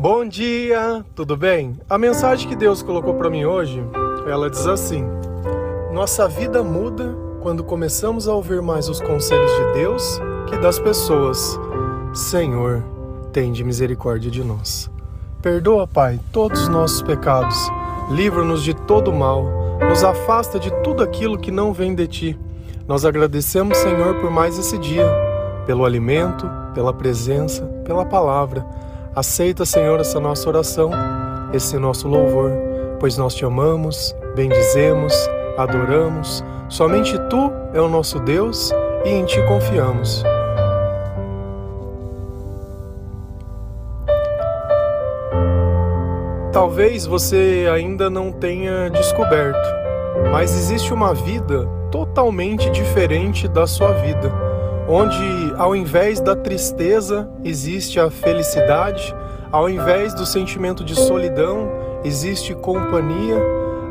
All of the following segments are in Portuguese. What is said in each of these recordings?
Bom dia, tudo bem? A mensagem que Deus colocou para mim hoje, ela diz assim: Nossa vida muda quando começamos a ouvir mais os conselhos de Deus que das pessoas. Senhor, tende misericórdia de nós. Perdoa, Pai, todos os nossos pecados. Livra-nos de todo mal. Nos afasta de tudo aquilo que não vem de ti. Nós agradecemos, Senhor, por mais esse dia, pelo alimento, pela presença, pela palavra. Aceita, Senhor, essa nossa oração, esse nosso louvor, pois nós te amamos, bendizemos, adoramos. Somente tu é o nosso Deus e em ti confiamos. Talvez você ainda não tenha descoberto, mas existe uma vida totalmente diferente da sua vida onde ao invés da tristeza existe a felicidade, ao invés do sentimento de solidão existe companhia,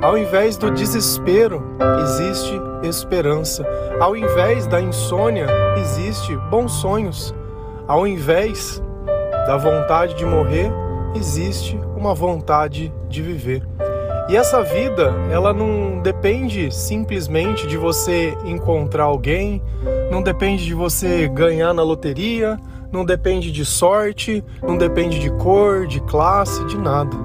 ao invés do desespero existe esperança, ao invés da insônia existe bons sonhos, ao invés da vontade de morrer existe uma vontade de viver. E essa vida, ela não depende simplesmente de você encontrar alguém, não depende de você ganhar na loteria, não depende de sorte, não depende de cor, de classe, de nada.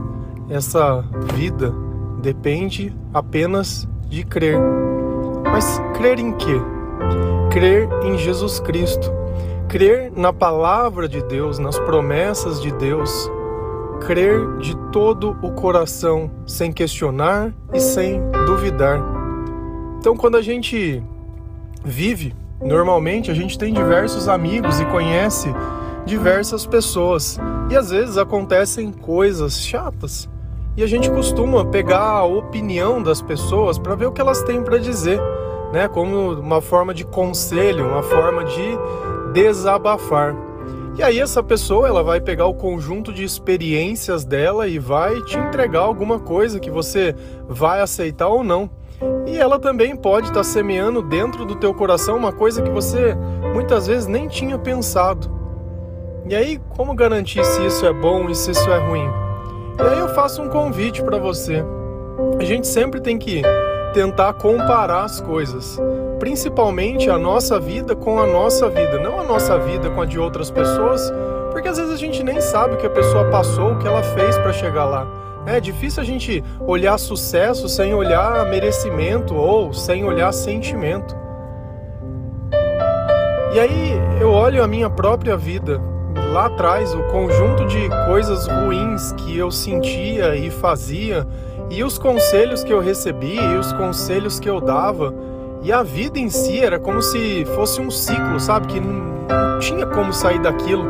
Essa vida depende apenas de crer. Mas crer em quê? Crer em Jesus Cristo. Crer na palavra de Deus, nas promessas de Deus, crer de todo o coração, sem questionar e sem duvidar. Então, quando a gente vive, normalmente a gente tem diversos amigos e conhece diversas pessoas, e às vezes acontecem coisas chatas. E a gente costuma pegar a opinião das pessoas para ver o que elas têm para dizer, né? Como uma forma de conselho, uma forma de desabafar. E aí essa pessoa ela vai pegar o conjunto de experiências dela e vai te entregar alguma coisa que você vai aceitar ou não. E ela também pode estar semeando dentro do teu coração uma coisa que você muitas vezes nem tinha pensado. E aí, como garantir se isso é bom e se isso é ruim? E aí eu faço um convite para você. A gente sempre tem que tentar comparar as coisas principalmente a nossa vida com a nossa vida, não a nossa vida com a de outras pessoas, porque às vezes a gente nem sabe o que a pessoa passou, o que ela fez para chegar lá. É difícil a gente olhar sucesso sem olhar merecimento ou sem olhar sentimento. E aí eu olho a minha própria vida, lá atrás, o conjunto de coisas ruins que eu sentia e fazia, e os conselhos que eu recebia e os conselhos que eu dava, e a vida em si era como se fosse um ciclo, sabe? Que não, não tinha como sair daquilo.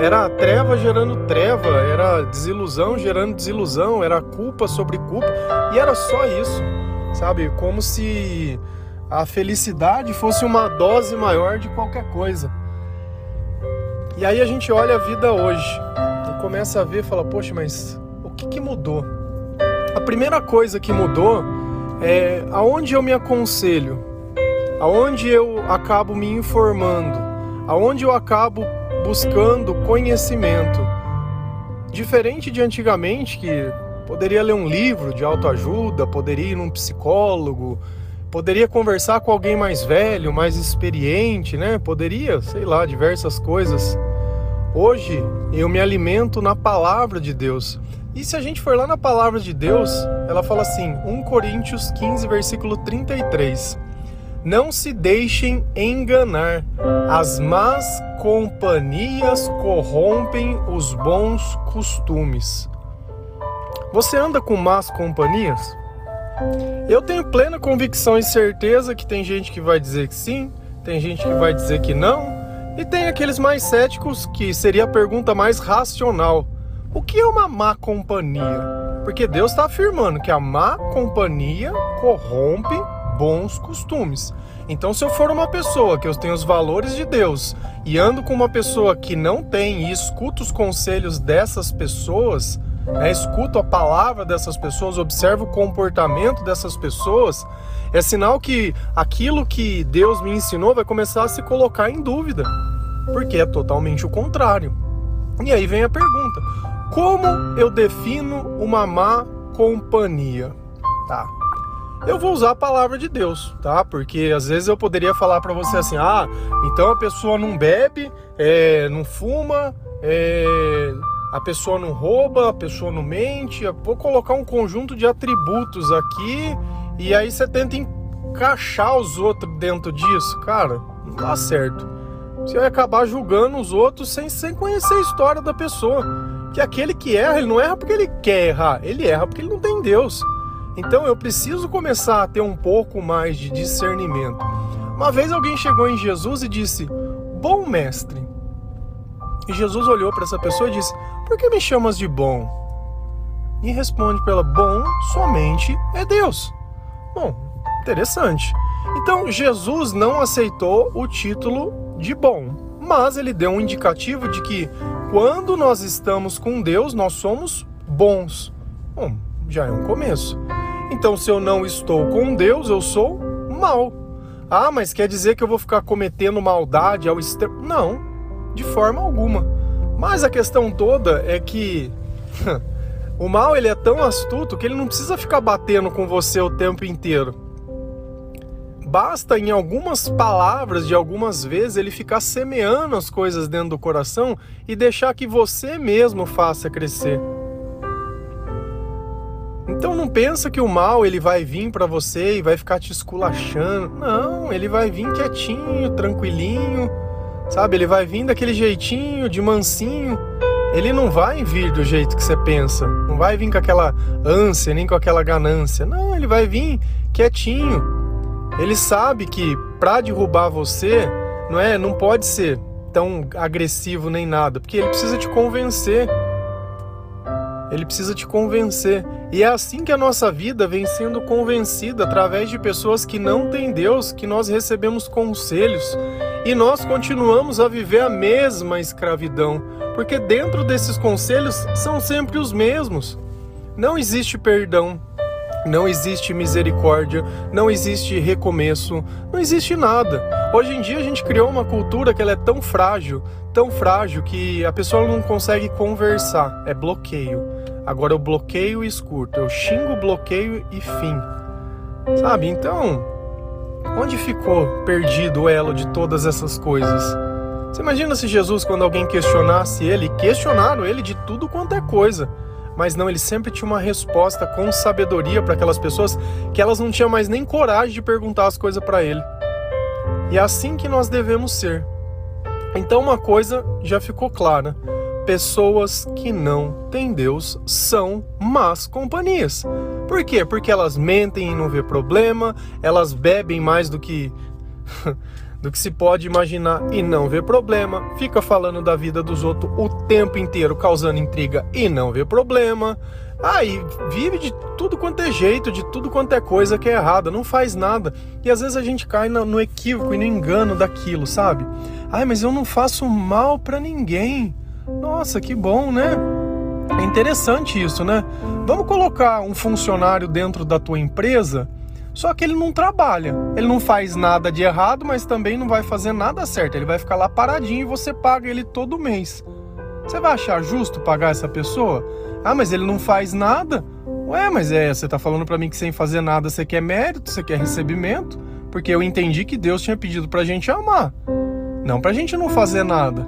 Era treva gerando treva, era desilusão gerando desilusão, era culpa sobre culpa. E era só isso, sabe? Como se a felicidade fosse uma dose maior de qualquer coisa. E aí a gente olha a vida hoje e começa a ver fala: Poxa, mas o que, que mudou? A primeira coisa que mudou é aonde eu me aconselho aonde eu acabo me informando, aonde eu acabo buscando conhecimento. Diferente de antigamente, que poderia ler um livro de autoajuda, poderia ir num psicólogo, poderia conversar com alguém mais velho, mais experiente, né? Poderia, sei lá, diversas coisas. Hoje eu me alimento na palavra de Deus. E se a gente for lá na palavra de Deus, ela fala assim, 1 Coríntios 15, versículo 33. Não se deixem enganar. As más companhias corrompem os bons costumes. Você anda com más companhias? Eu tenho plena convicção e certeza que tem gente que vai dizer que sim, tem gente que vai dizer que não, e tem aqueles mais céticos que seria a pergunta mais racional: o que é uma má companhia? Porque Deus está afirmando que a má companhia corrompe bons costumes. Então, se eu for uma pessoa que eu tenho os valores de Deus e ando com uma pessoa que não tem e escuto os conselhos dessas pessoas, né, escuto a palavra dessas pessoas, observo o comportamento dessas pessoas, é sinal que aquilo que Deus me ensinou vai começar a se colocar em dúvida, porque é totalmente o contrário. E aí vem a pergunta: Como eu defino uma má companhia? Tá. Eu vou usar a palavra de Deus, tá? Porque às vezes eu poderia falar para você assim: ah, então a pessoa não bebe, é, não fuma, é, a pessoa não rouba, a pessoa não mente. Eu vou colocar um conjunto de atributos aqui e aí você tenta encaixar os outros dentro disso. Cara, não dá certo. Você vai acabar julgando os outros sem, sem conhecer a história da pessoa. Que aquele que erra, ele não erra porque ele quer errar, ele erra porque ele não tem Deus. Então eu preciso começar a ter um pouco mais de discernimento. Uma vez alguém chegou em Jesus e disse: Bom mestre. E Jesus olhou para essa pessoa e disse: Por que me chamas de bom? E responde para ela: Bom somente é Deus. Bom, interessante. Então Jesus não aceitou o título de bom, mas ele deu um indicativo de que quando nós estamos com Deus, nós somos bons. Bom, já é um começo. Então, se eu não estou com Deus, eu sou mal. Ah, mas quer dizer que eu vou ficar cometendo maldade ao extremo? Não, de forma alguma. Mas a questão toda é que o mal ele é tão astuto que ele não precisa ficar batendo com você o tempo inteiro basta em algumas palavras de algumas vezes ele ficar semeando as coisas dentro do coração e deixar que você mesmo faça crescer. Então não pensa que o mal ele vai vir para você e vai ficar te esculachando. Não, ele vai vir quietinho, tranquilinho, sabe? Ele vai vir daquele jeitinho, de mansinho. Ele não vai vir do jeito que você pensa. Não vai vir com aquela ânsia, nem com aquela ganância. Não, ele vai vir quietinho, ele sabe que para derrubar você, não é, não pode ser tão agressivo nem nada, porque ele precisa te convencer. Ele precisa te convencer. E é assim que a nossa vida vem sendo convencida através de pessoas que não têm Deus, que nós recebemos conselhos e nós continuamos a viver a mesma escravidão, porque dentro desses conselhos são sempre os mesmos. Não existe perdão, não existe misericórdia, não existe recomeço, não existe nada. Hoje em dia a gente criou uma cultura que ela é tão frágil, tão frágil que a pessoa não consegue conversar, é bloqueio. Agora eu bloqueio e escuto, eu xingo, bloqueio e fim. Sabe? Então, onde ficou perdido o elo de todas essas coisas? Você imagina se Jesus, quando alguém questionasse ele, questionaram ele de tudo quanto é coisa mas não, ele sempre tinha uma resposta com sabedoria para aquelas pessoas que elas não tinham mais nem coragem de perguntar as coisas para ele. E é assim que nós devemos ser. Então, uma coisa já ficou clara: pessoas que não têm Deus são más companhias. Por quê? Porque elas mentem e não vê problema, elas bebem mais do que do que se pode imaginar e não vê problema, fica falando da vida dos outros o tempo inteiro, causando intriga e não vê problema. Aí ah, vive de tudo quanto é jeito, de tudo quanto é coisa que é errada, não faz nada. E às vezes a gente cai no, equívoco e no engano daquilo, sabe? Ai, mas eu não faço mal para ninguém. Nossa, que bom, né? É interessante isso, né? Vamos colocar um funcionário dentro da tua empresa só que ele não trabalha, ele não faz nada de errado, mas também não vai fazer nada certo. Ele vai ficar lá paradinho e você paga ele todo mês. Você vai achar justo pagar essa pessoa? Ah, mas ele não faz nada? Ué, mas é, você tá falando para mim que sem fazer nada você quer mérito, você quer recebimento? Porque eu entendi que Deus tinha pedido pra gente amar, não pra gente não fazer nada.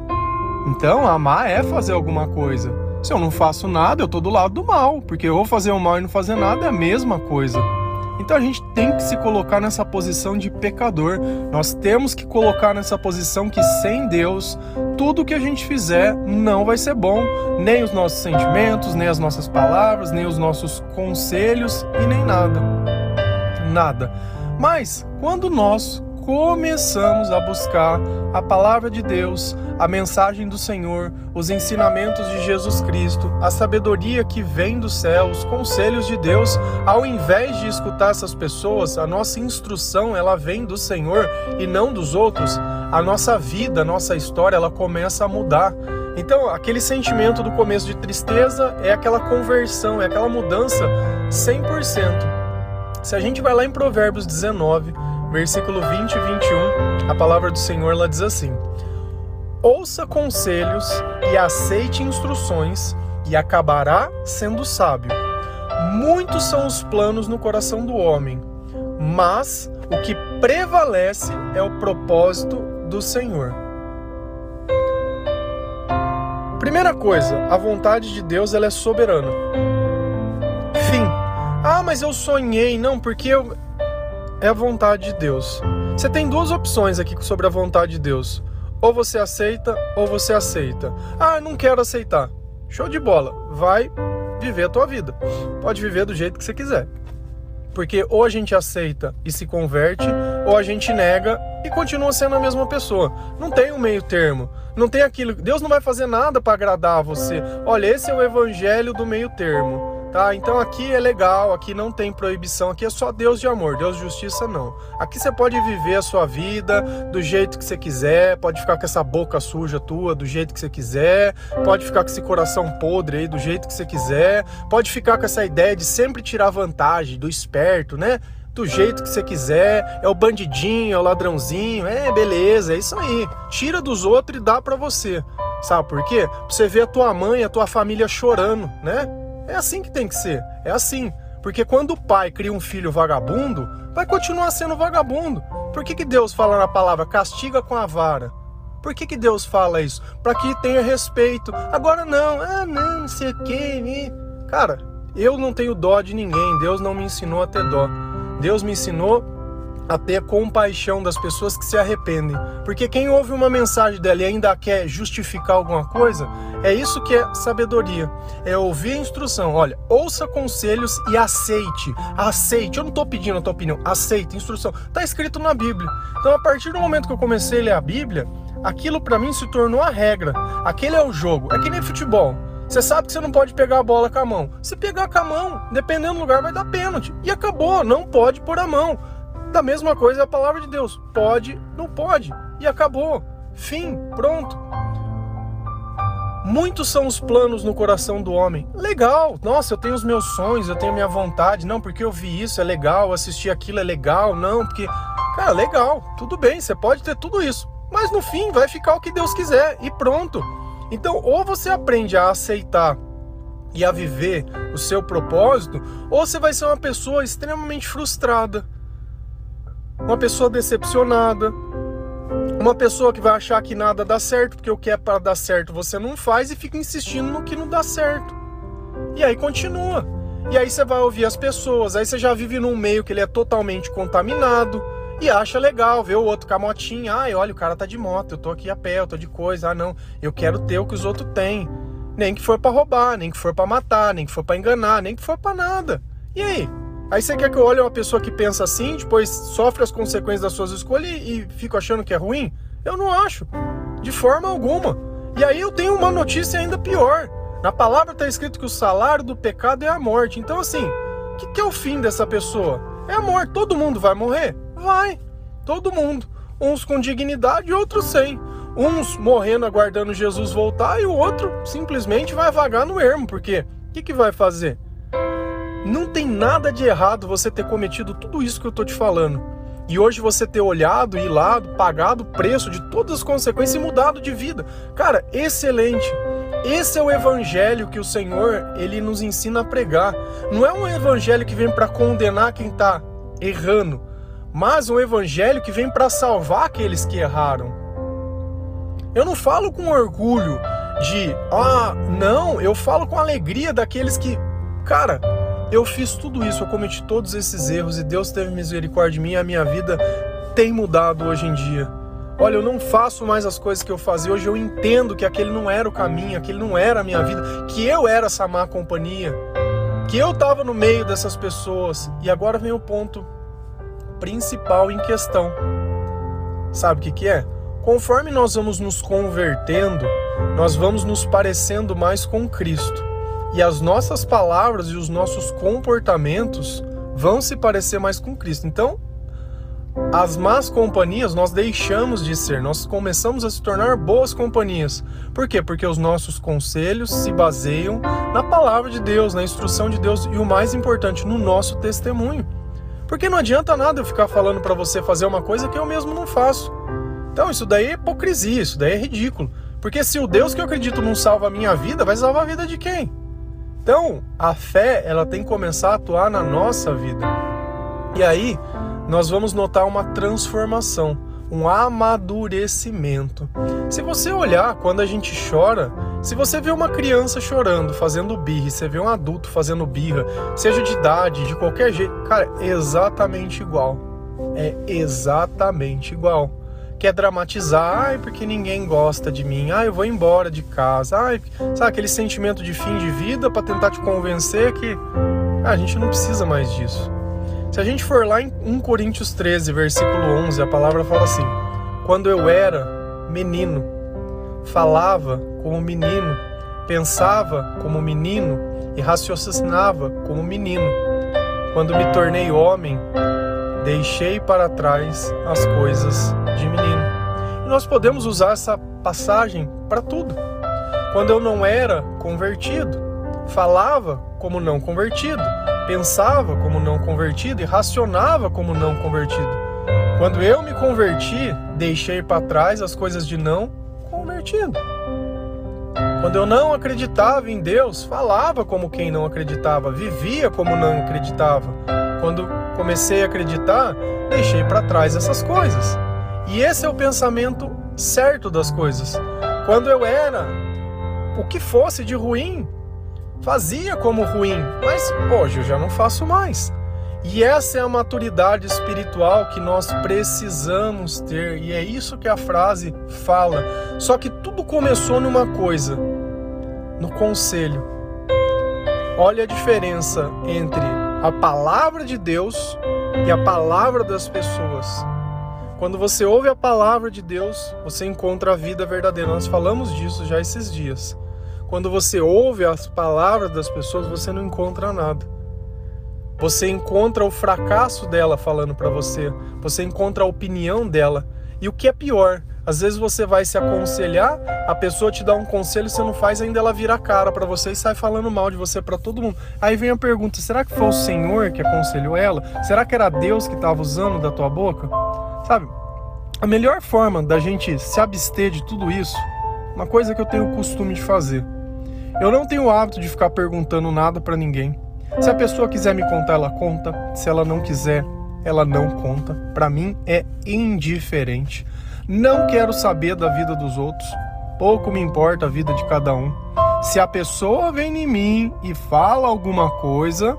Então, amar é fazer alguma coisa. Se eu não faço nada, eu tô do lado do mal, porque eu vou fazer o mal e não fazer nada é a mesma coisa. Então a gente tem que se colocar nessa posição de pecador. Nós temos que colocar nessa posição que sem Deus, tudo que a gente fizer não vai ser bom, nem os nossos sentimentos, nem as nossas palavras, nem os nossos conselhos e nem nada. Nada. Mas quando nós começamos a buscar a palavra de Deus, a mensagem do Senhor, os ensinamentos de Jesus Cristo, a sabedoria que vem do céu, os conselhos de Deus, ao invés de escutar essas pessoas, a nossa instrução ela vem do Senhor e não dos outros. A nossa vida, a nossa história, ela começa a mudar. Então, aquele sentimento do começo de tristeza é aquela conversão, é aquela mudança 100%. Se a gente vai lá em Provérbios 19, versículo 20 e 21, a palavra do Senhor ela diz assim: Ouça conselhos e aceite instruções, e acabará sendo sábio. Muitos são os planos no coração do homem, mas o que prevalece é o propósito do Senhor. Primeira coisa, a vontade de Deus ela é soberana. Fim. Ah, mas eu sonhei, não, porque eu... é a vontade de Deus. Você tem duas opções aqui sobre a vontade de Deus. Ou você aceita, ou você aceita. Ah, não quero aceitar. Show de bola. Vai viver a tua vida. Pode viver do jeito que você quiser. Porque ou a gente aceita e se converte, ou a gente nega e continua sendo a mesma pessoa. Não tem um meio termo. Não tem aquilo. Deus não vai fazer nada para agradar você. Olha, esse é o evangelho do meio termo. Tá? Então aqui é legal, aqui não tem proibição, aqui é só Deus de amor, Deus de justiça não. Aqui você pode viver a sua vida do jeito que você quiser, pode ficar com essa boca suja tua do jeito que você quiser, pode ficar com esse coração podre aí do jeito que você quiser, pode ficar com essa ideia de sempre tirar vantagem do esperto, né? do jeito que você quiser, é o bandidinho, é o ladrãozinho, é beleza, é isso aí. Tira dos outros e dá para você. Sabe por quê? Pra você ver a tua mãe, a tua família chorando, né? É assim que tem que ser. É assim. Porque quando o pai cria um filho vagabundo, vai continuar sendo vagabundo. Por que, que Deus fala na palavra castiga com a vara? Por que, que Deus fala isso? Para que tenha respeito. Agora não, ah não, não sei o que. Cara, eu não tenho dó de ninguém. Deus não me ensinou a ter dó. Deus me ensinou a ter compaixão das pessoas que se arrependem. Porque quem ouve uma mensagem dela e ainda quer justificar alguma coisa, é isso que é sabedoria. É ouvir a instrução. Olha, ouça conselhos e aceite. Aceite. Eu não estou pedindo a tua opinião. Aceite. Instrução. Está escrito na Bíblia. Então, a partir do momento que eu comecei a ler a Bíblia, aquilo para mim se tornou a regra. Aquele é o jogo. É que nem futebol. Você sabe que você não pode pegar a bola com a mão. Se pegar com a mão, dependendo do lugar, vai dar pênalti. E acabou. Não pode pôr a mão. Da mesma coisa é a palavra de Deus. Pode, não pode. E acabou. Fim, pronto. Muitos são os planos no coração do homem. Legal, nossa, eu tenho os meus sonhos, eu tenho minha vontade. Não, porque eu vi isso, é legal, assistir aquilo é legal. Não, porque. Cara, legal, tudo bem, você pode ter tudo isso. Mas no fim vai ficar o que Deus quiser e pronto. Então, ou você aprende a aceitar e a viver o seu propósito, ou você vai ser uma pessoa extremamente frustrada uma pessoa decepcionada, uma pessoa que vai achar que nada dá certo, porque o que é para dar certo você não faz e fica insistindo no que não dá certo. E aí continua. E aí você vai ouvir as pessoas, aí você já vive num meio que ele é totalmente contaminado e acha legal ver o outro com a motinha. Ai, olha, o cara tá de moto, eu tô aqui a pé, eu tô de coisa. Ah, não, eu quero ter o que os outros têm. Nem que for para roubar, nem que for para matar, nem que for para enganar, nem que for para nada. E aí? Aí você quer que eu olhe uma pessoa que pensa assim, depois sofre as consequências das suas escolhas e, e fico achando que é ruim? Eu não acho, de forma alguma. E aí eu tenho uma notícia ainda pior. Na palavra está escrito que o salário do pecado é a morte. Então, assim, o que, que é o fim dessa pessoa? É a morte. Todo mundo vai morrer? Vai. Todo mundo. Uns com dignidade outros sem. Uns morrendo aguardando Jesus voltar e o outro simplesmente vai vagar no ermo. Porque o que, que vai fazer? Não tem nada de errado você ter cometido tudo isso que eu tô te falando. E hoje você ter olhado e lá, pagado o preço de todas as consequências e mudado de vida. Cara, excelente. Esse é o evangelho que o Senhor, ele nos ensina a pregar. Não é um evangelho que vem para condenar quem tá errando, mas um evangelho que vem para salvar aqueles que erraram. Eu não falo com orgulho de, ah, não, eu falo com alegria daqueles que, cara, eu fiz tudo isso, eu cometi todos esses erros e Deus teve misericórdia de mim e a minha vida tem mudado hoje em dia. Olha, eu não faço mais as coisas que eu fazia. Hoje eu entendo que aquele não era o caminho, aquele não era a minha vida, que eu era essa má companhia, que eu estava no meio dessas pessoas. E agora vem o ponto principal em questão. Sabe o que, que é? Conforme nós vamos nos convertendo, nós vamos nos parecendo mais com Cristo e as nossas palavras e os nossos comportamentos vão se parecer mais com Cristo. Então, as más companhias nós deixamos de ser, nós começamos a se tornar boas companhias. Por quê? Porque os nossos conselhos se baseiam na palavra de Deus, na instrução de Deus e o mais importante, no nosso testemunho. Porque não adianta nada eu ficar falando para você fazer uma coisa que eu mesmo não faço. Então, isso daí é hipocrisia, isso daí é ridículo. Porque se o Deus que eu acredito não salva a minha vida, vai salvar a vida de quem? Então, a fé, ela tem que começar a atuar na nossa vida. E aí, nós vamos notar uma transformação, um amadurecimento. Se você olhar quando a gente chora, se você vê uma criança chorando, fazendo birra, você vê um adulto fazendo birra, seja de idade, de qualquer jeito, cara, é exatamente igual. É exatamente igual. Quer dramatizar, ai, porque ninguém gosta de mim, ai, eu vou embora de casa, ai, sabe aquele sentimento de fim de vida para tentar te convencer que ah, a gente não precisa mais disso. Se a gente for lá em 1 Coríntios 13, versículo 11, a palavra fala assim: Quando eu era menino, falava como menino, pensava como menino e raciocinava como menino. Quando me tornei homem, deixei para trás as coisas de menino. E nós podemos usar essa passagem para tudo. Quando eu não era convertido, falava como não convertido, pensava como não convertido e racionava como não convertido. Quando eu me converti, deixei para trás as coisas de não convertido. Quando eu não acreditava em Deus, falava como quem não acreditava, vivia como não acreditava. Quando comecei a acreditar, deixei para trás essas coisas. E esse é o pensamento certo das coisas. Quando eu era o que fosse de ruim, fazia como ruim, mas hoje eu já não faço mais. E essa é a maturidade espiritual que nós precisamos ter, e é isso que a frase fala. Só que tudo começou numa coisa, no conselho. Olha a diferença entre a palavra de Deus e a palavra das pessoas. Quando você ouve a palavra de Deus, você encontra a vida verdadeira. Nós falamos disso já esses dias. Quando você ouve as palavras das pessoas, você não encontra nada. Você encontra o fracasso dela falando para você, você encontra a opinião dela. E o que é pior, às vezes você vai se aconselhar, a pessoa te dá um conselho, você não faz, ainda ela vira a cara para você e sai falando mal de você para todo mundo. Aí vem a pergunta: será que foi o Senhor que aconselhou ela? Será que era Deus que estava usando da tua boca? Sabe? A melhor forma da gente se abster de tudo isso, uma coisa que eu tenho o costume de fazer, eu não tenho o hábito de ficar perguntando nada para ninguém. Se a pessoa quiser me contar, ela conta. Se ela não quiser, ela não conta. Para mim é indiferente. Não quero saber da vida dos outros. Pouco me importa a vida de cada um. Se a pessoa vem em mim e fala alguma coisa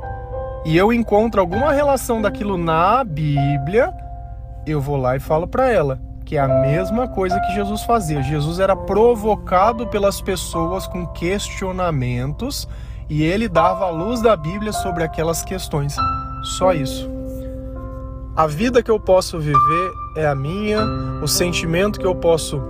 e eu encontro alguma relação daquilo na Bíblia, eu vou lá e falo para ela que é a mesma coisa que Jesus fazia. Jesus era provocado pelas pessoas com questionamentos e ele dava a luz da Bíblia sobre aquelas questões. Só isso. A vida que eu posso viver é a minha, o sentimento que eu posso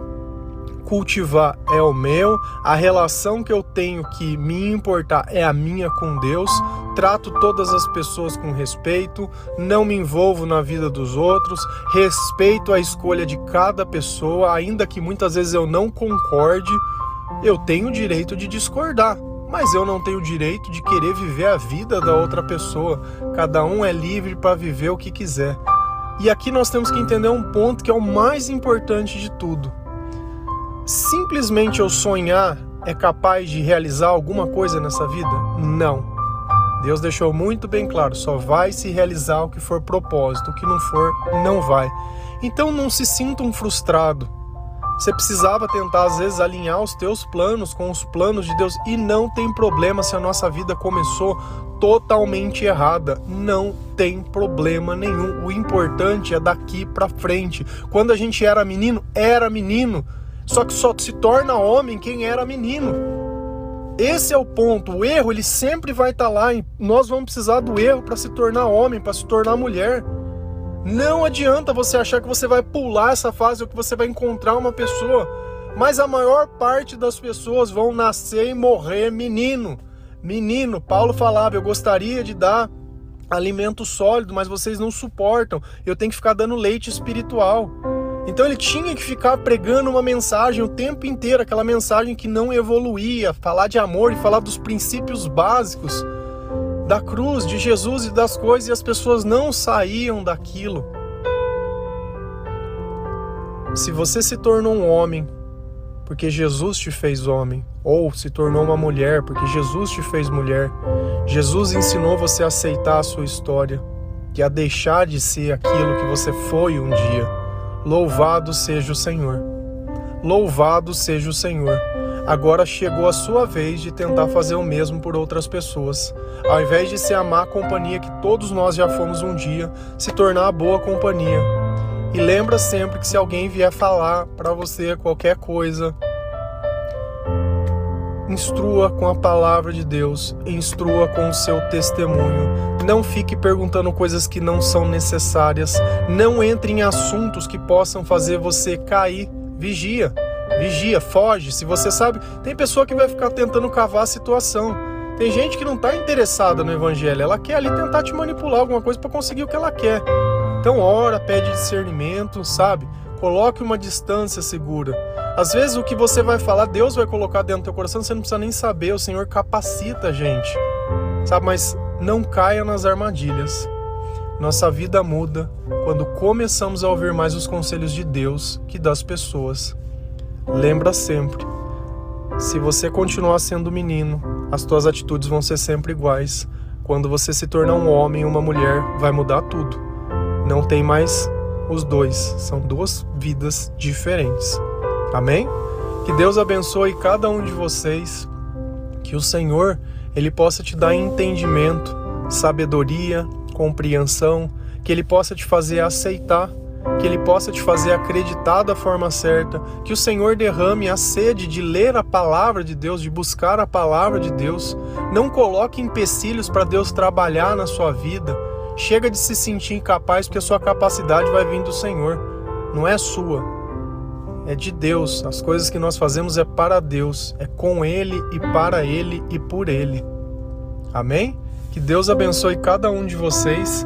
cultivar é o meu, a relação que eu tenho que me importar é a minha com Deus, trato todas as pessoas com respeito, não me envolvo na vida dos outros, respeito a escolha de cada pessoa, ainda que muitas vezes eu não concorde, eu tenho o direito de discordar. Mas eu não tenho direito de querer viver a vida da outra pessoa. Cada um é livre para viver o que quiser. E aqui nós temos que entender um ponto que é o mais importante de tudo simplesmente eu sonhar é capaz de realizar alguma coisa nessa vida? Não. Deus deixou muito bem claro, só vai se realizar o que for propósito, o que não for, não vai. Então não se sinta um frustrado. Você precisava tentar às vezes alinhar os teus planos com os planos de Deus e não tem problema se a nossa vida começou totalmente errada. Não tem problema nenhum. O importante é daqui para frente. Quando a gente era menino, era menino. Só que só se torna homem quem era menino. Esse é o ponto. O erro ele sempre vai estar tá lá. Nós vamos precisar do erro para se tornar homem, para se tornar mulher. Não adianta você achar que você vai pular essa fase ou que você vai encontrar uma pessoa. Mas a maior parte das pessoas vão nascer e morrer menino. Menino, Paulo falava, eu gostaria de dar alimento sólido, mas vocês não suportam. Eu tenho que ficar dando leite espiritual. Então ele tinha que ficar pregando uma mensagem o tempo inteiro, aquela mensagem que não evoluía, falar de amor e falar dos princípios básicos da cruz, de Jesus e das coisas, e as pessoas não saíam daquilo. Se você se tornou um homem porque Jesus te fez homem, ou se tornou uma mulher porque Jesus te fez mulher. Jesus ensinou você a aceitar a sua história e a deixar de ser aquilo que você foi um dia. Louvado seja o Senhor. Louvado seja o Senhor. Agora chegou a sua vez de tentar fazer o mesmo por outras pessoas. Ao invés de ser a má companhia que todos nós já fomos um dia, se tornar a boa companhia. E lembra sempre que se alguém vier falar para você qualquer coisa, instrua com a palavra de Deus, instrua com o seu testemunho. Não fique perguntando coisas que não são necessárias, não entre em assuntos que possam fazer você cair. Vigia, vigia, foge. Se você sabe, tem pessoa que vai ficar tentando cavar a situação. Tem gente que não está interessada no evangelho, ela quer ali tentar te manipular alguma coisa para conseguir o que ela quer. Então ora, pede discernimento, sabe? Coloque uma distância segura. Às vezes o que você vai falar, Deus vai colocar dentro do teu coração, você não precisa nem saber, o Senhor capacita a gente. Sabe, mas não caia nas armadilhas. Nossa vida muda quando começamos a ouvir mais os conselhos de Deus que das pessoas. Lembra sempre, se você continuar sendo menino, as tuas atitudes vão ser sempre iguais. Quando você se tornar um homem, uma mulher, vai mudar tudo. Não tem mais os dois, são duas vidas diferentes. Amém? Que Deus abençoe cada um de vocês, que o Senhor ele possa te dar entendimento, sabedoria, compreensão, que ele possa te fazer aceitar, que ele possa te fazer acreditar da forma certa, que o Senhor derrame a sede de ler a palavra de Deus, de buscar a palavra de Deus. Não coloque empecilhos para Deus trabalhar na sua vida. Chega de se sentir incapaz porque a sua capacidade vai vir do Senhor, não é sua é de Deus. As coisas que nós fazemos é para Deus, é com Ele e para Ele e por Ele. Amém? Que Deus abençoe cada um de vocês.